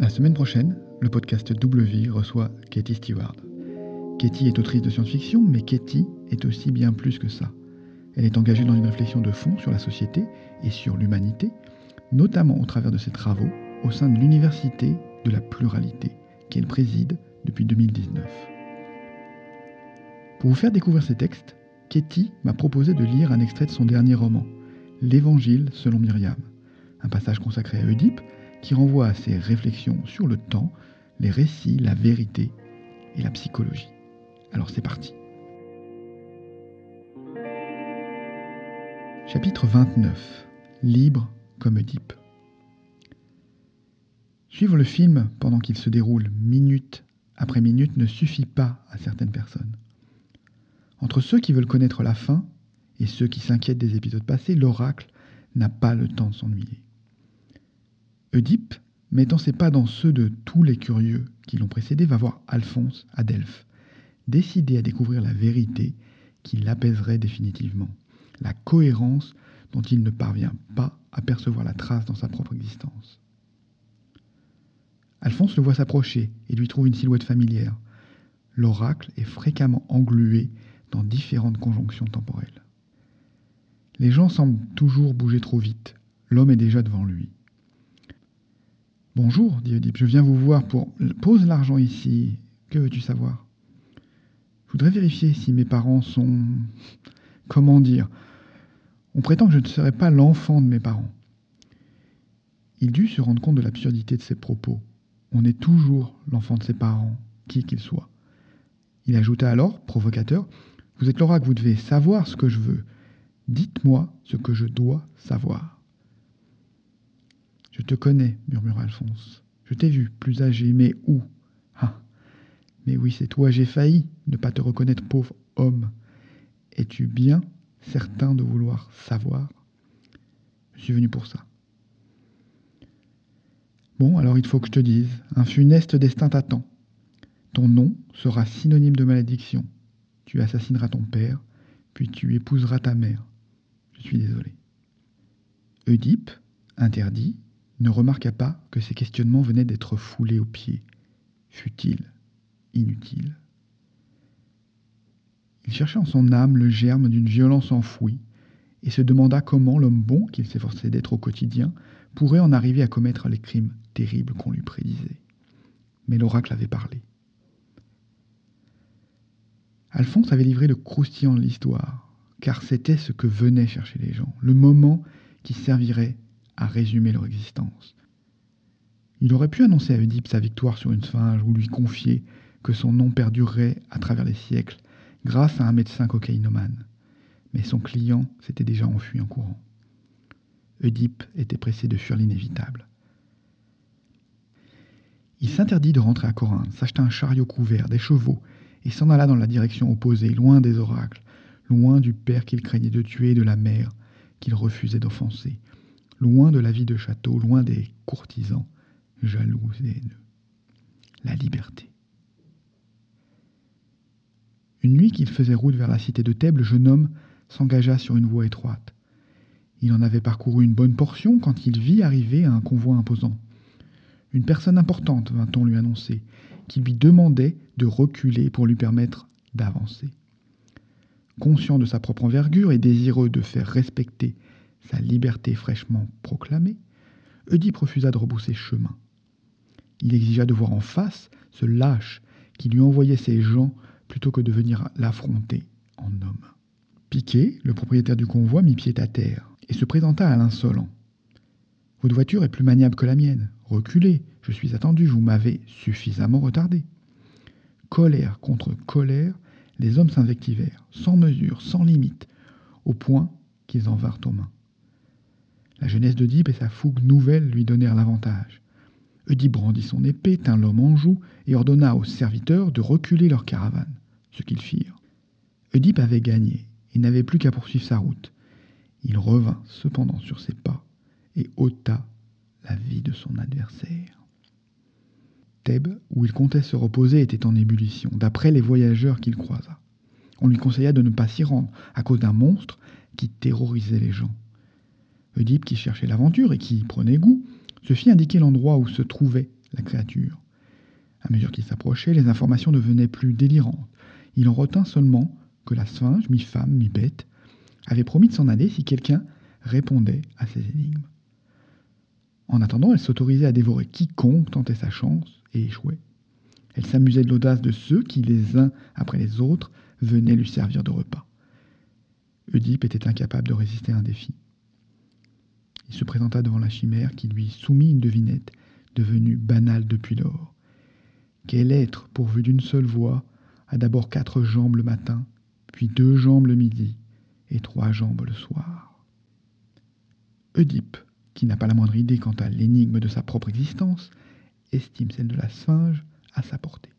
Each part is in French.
La semaine prochaine, le podcast Double Vie reçoit Katie Stewart. Katie est autrice de science-fiction, mais Katie est aussi bien plus que ça. Elle est engagée dans une réflexion de fond sur la société et sur l'humanité, notamment au travers de ses travaux au sein de l'Université de la pluralité, qu'elle préside depuis 2019. Pour vous faire découvrir ces textes, Katie m'a proposé de lire un extrait de son dernier roman, L'Évangile selon Myriam, un passage consacré à Oedipe qui renvoie à ses réflexions sur le temps, les récits, la vérité et la psychologie. Alors c'est parti. Chapitre 29. Libre comme Oedipe. Suivre le film pendant qu'il se déroule minute après minute ne suffit pas à certaines personnes. Entre ceux qui veulent connaître la fin et ceux qui s'inquiètent des épisodes passés, l'oracle n'a pas le temps de s'ennuyer. Oedipe, mettant ses pas dans ceux de tous les curieux qui l'ont précédé, va voir Alphonse à Delphes, décidé à découvrir la vérité qui l'apaiserait définitivement, la cohérence dont il ne parvient pas à percevoir la trace dans sa propre existence. Alphonse le voit s'approcher et lui trouve une silhouette familière. L'oracle est fréquemment englué dans différentes conjonctions temporelles. Les gens semblent toujours bouger trop vite. L'homme est déjà devant lui. Bonjour, dit Oedipe, je viens vous voir pour... Pose l'argent ici. Que veux-tu savoir? Je voudrais vérifier si mes parents sont... Comment dire On prétend que je ne serai pas l'enfant de mes parents. Il dut se rendre compte de l'absurdité de ses propos. On est toujours l'enfant de ses parents, qui qu'ils soient. Il ajouta alors, provocateur, Vous êtes l'oracle, vous devez savoir ce que je veux. Dites-moi ce que je dois savoir. Je te connais, murmura Alphonse. Je t'ai vu, plus âgé, mais où? Ah Mais oui, c'est toi, j'ai failli ne pas te reconnaître, pauvre homme. Es-tu bien certain de vouloir savoir? Je suis venu pour ça. Bon, alors il faut que je te dise, un funeste destin t'attend. Ton nom sera synonyme de malédiction. Tu assassineras ton père, puis tu épouseras ta mère. Je suis désolé. Ne remarqua pas que ses questionnements venaient d'être foulés aux pieds. Fut-il inutile? Il chercha en son âme le germe d'une violence enfouie et se demanda comment l'homme bon qu'il s'efforçait d'être au quotidien pourrait en arriver à commettre les crimes terribles qu'on lui prédisait. Mais l'oracle avait parlé. Alphonse avait livré le croustillant de l'histoire, car c'était ce que venaient chercher les gens, le moment qui servirait à résumer leur existence. Il aurait pu annoncer à Oedipe sa victoire sur une sphinge ou lui confier que son nom perdurerait à travers les siècles grâce à un médecin cocaïnomane. Mais son client s'était déjà enfui en courant. Oedipe était pressé de fuir l'inévitable. Il s'interdit de rentrer à Corinthe, s'acheta un chariot couvert, des chevaux, et s'en alla dans la direction opposée, loin des oracles, loin du père qu'il craignait de tuer et de la mère qu'il refusait d'offenser, loin de la vie de château, loin des courtisans, jaloux et haineux. La liberté. Une nuit qu'il faisait route vers la cité de Thèbes, le jeune homme s'engagea sur une voie étroite. Il en avait parcouru une bonne portion quand il vit arriver un convoi imposant. Une personne importante, vint-on lui annoncer, qui lui demandait de reculer pour lui permettre d'avancer. Conscient de sa propre envergure et désireux de faire respecter sa liberté fraîchement proclamée, Oedipe refusa de rebousser chemin. Il exigea de voir en face ce lâche qui lui envoyait ses gens plutôt que de venir l'affronter en homme. Piqué, le propriétaire du convoi, mit pied à terre et se présenta à l'insolent. Votre voiture est plus maniable que la mienne. Reculez, je suis attendu, vous m'avez suffisamment retardé. Colère contre colère, les hommes s'invectivèrent, sans mesure, sans limite, au point qu'ils en vinrent aux mains. La jeunesse d'Oedipe et sa fougue nouvelle lui donnèrent l'avantage. Oedipe brandit son épée, tint l'homme en joue et ordonna aux serviteurs de reculer leur caravane, ce qu'ils firent. Oedipe avait gagné et n'avait plus qu'à poursuivre sa route. Il revint cependant sur ses pas et ôta la vie de son adversaire. Thèbes, où il comptait se reposer, était en ébullition, d'après les voyageurs qu'il croisa. On lui conseilla de ne pas s'y rendre, à cause d'un monstre qui terrorisait les gens. Oedipe, qui cherchait l'aventure et qui y prenait goût, se fit indiquer l'endroit où se trouvait la créature. À mesure qu'il s'approchait, les informations devenaient plus délirantes. Il en retint seulement que la sphinge, mi-femme, mi-bête, avait promis de s'en aller si quelqu'un répondait à ses énigmes. En attendant, elle s'autorisait à dévorer quiconque tentait sa chance et échouait. Elle s'amusait de l'audace de ceux qui, les uns après les autres, venaient lui servir de repas. Oedipe était incapable de résister à un défi. Il se présenta devant la chimère qui lui soumit une devinette, devenue banale depuis lors. Quel être, pourvu d'une seule voix, a d'abord quatre jambes le matin, puis deux jambes le midi et trois jambes le soir? Oedipe, qui n'a pas la moindre idée quant à l'énigme de sa propre existence, estime celle de la sphinge à sa portée.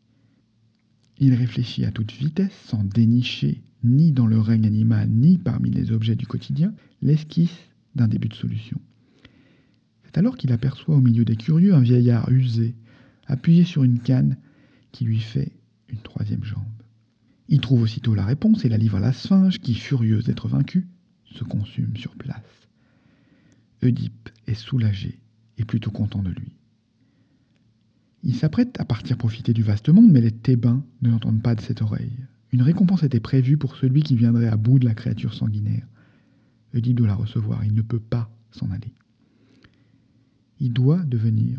Il réfléchit à toute vitesse, sans dénicher, ni dans le règne animal, ni parmi les objets du quotidien, l'esquisse d'un début de solution. C'est alors qu'il aperçoit au milieu des curieux un vieillard usé, appuyé sur une canne qui lui fait une troisième jambe. Il trouve aussitôt la réponse et la livre à la sphinge qui, furieuse d'être vaincue, se consume sur place. Oedipe est soulagé et plutôt content de lui. Il s'apprête à partir profiter du vaste monde, mais les Thébains ne l'entendent pas de cette oreille. Une récompense était prévue pour celui qui viendrait à bout de la créature sanguinaire. Oedipe doit la recevoir, il ne peut pas s'en aller. Il doit devenir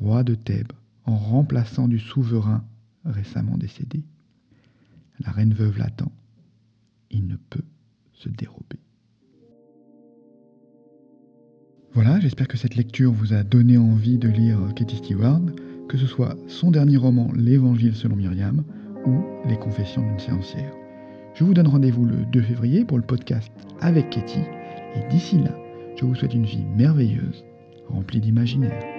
roi de Thèbes en remplaçant du souverain récemment décédé. La reine veuve l'attend. Il ne peut se dérober. Voilà, j'espère que cette lecture vous a donné envie de lire Katie Stewart que ce soit son dernier roman L'Évangile selon Myriam ou Les Confessions d'une séancière. Je vous donne rendez-vous le 2 février pour le podcast avec Katie et d'ici là, je vous souhaite une vie merveilleuse, remplie d'imaginaire.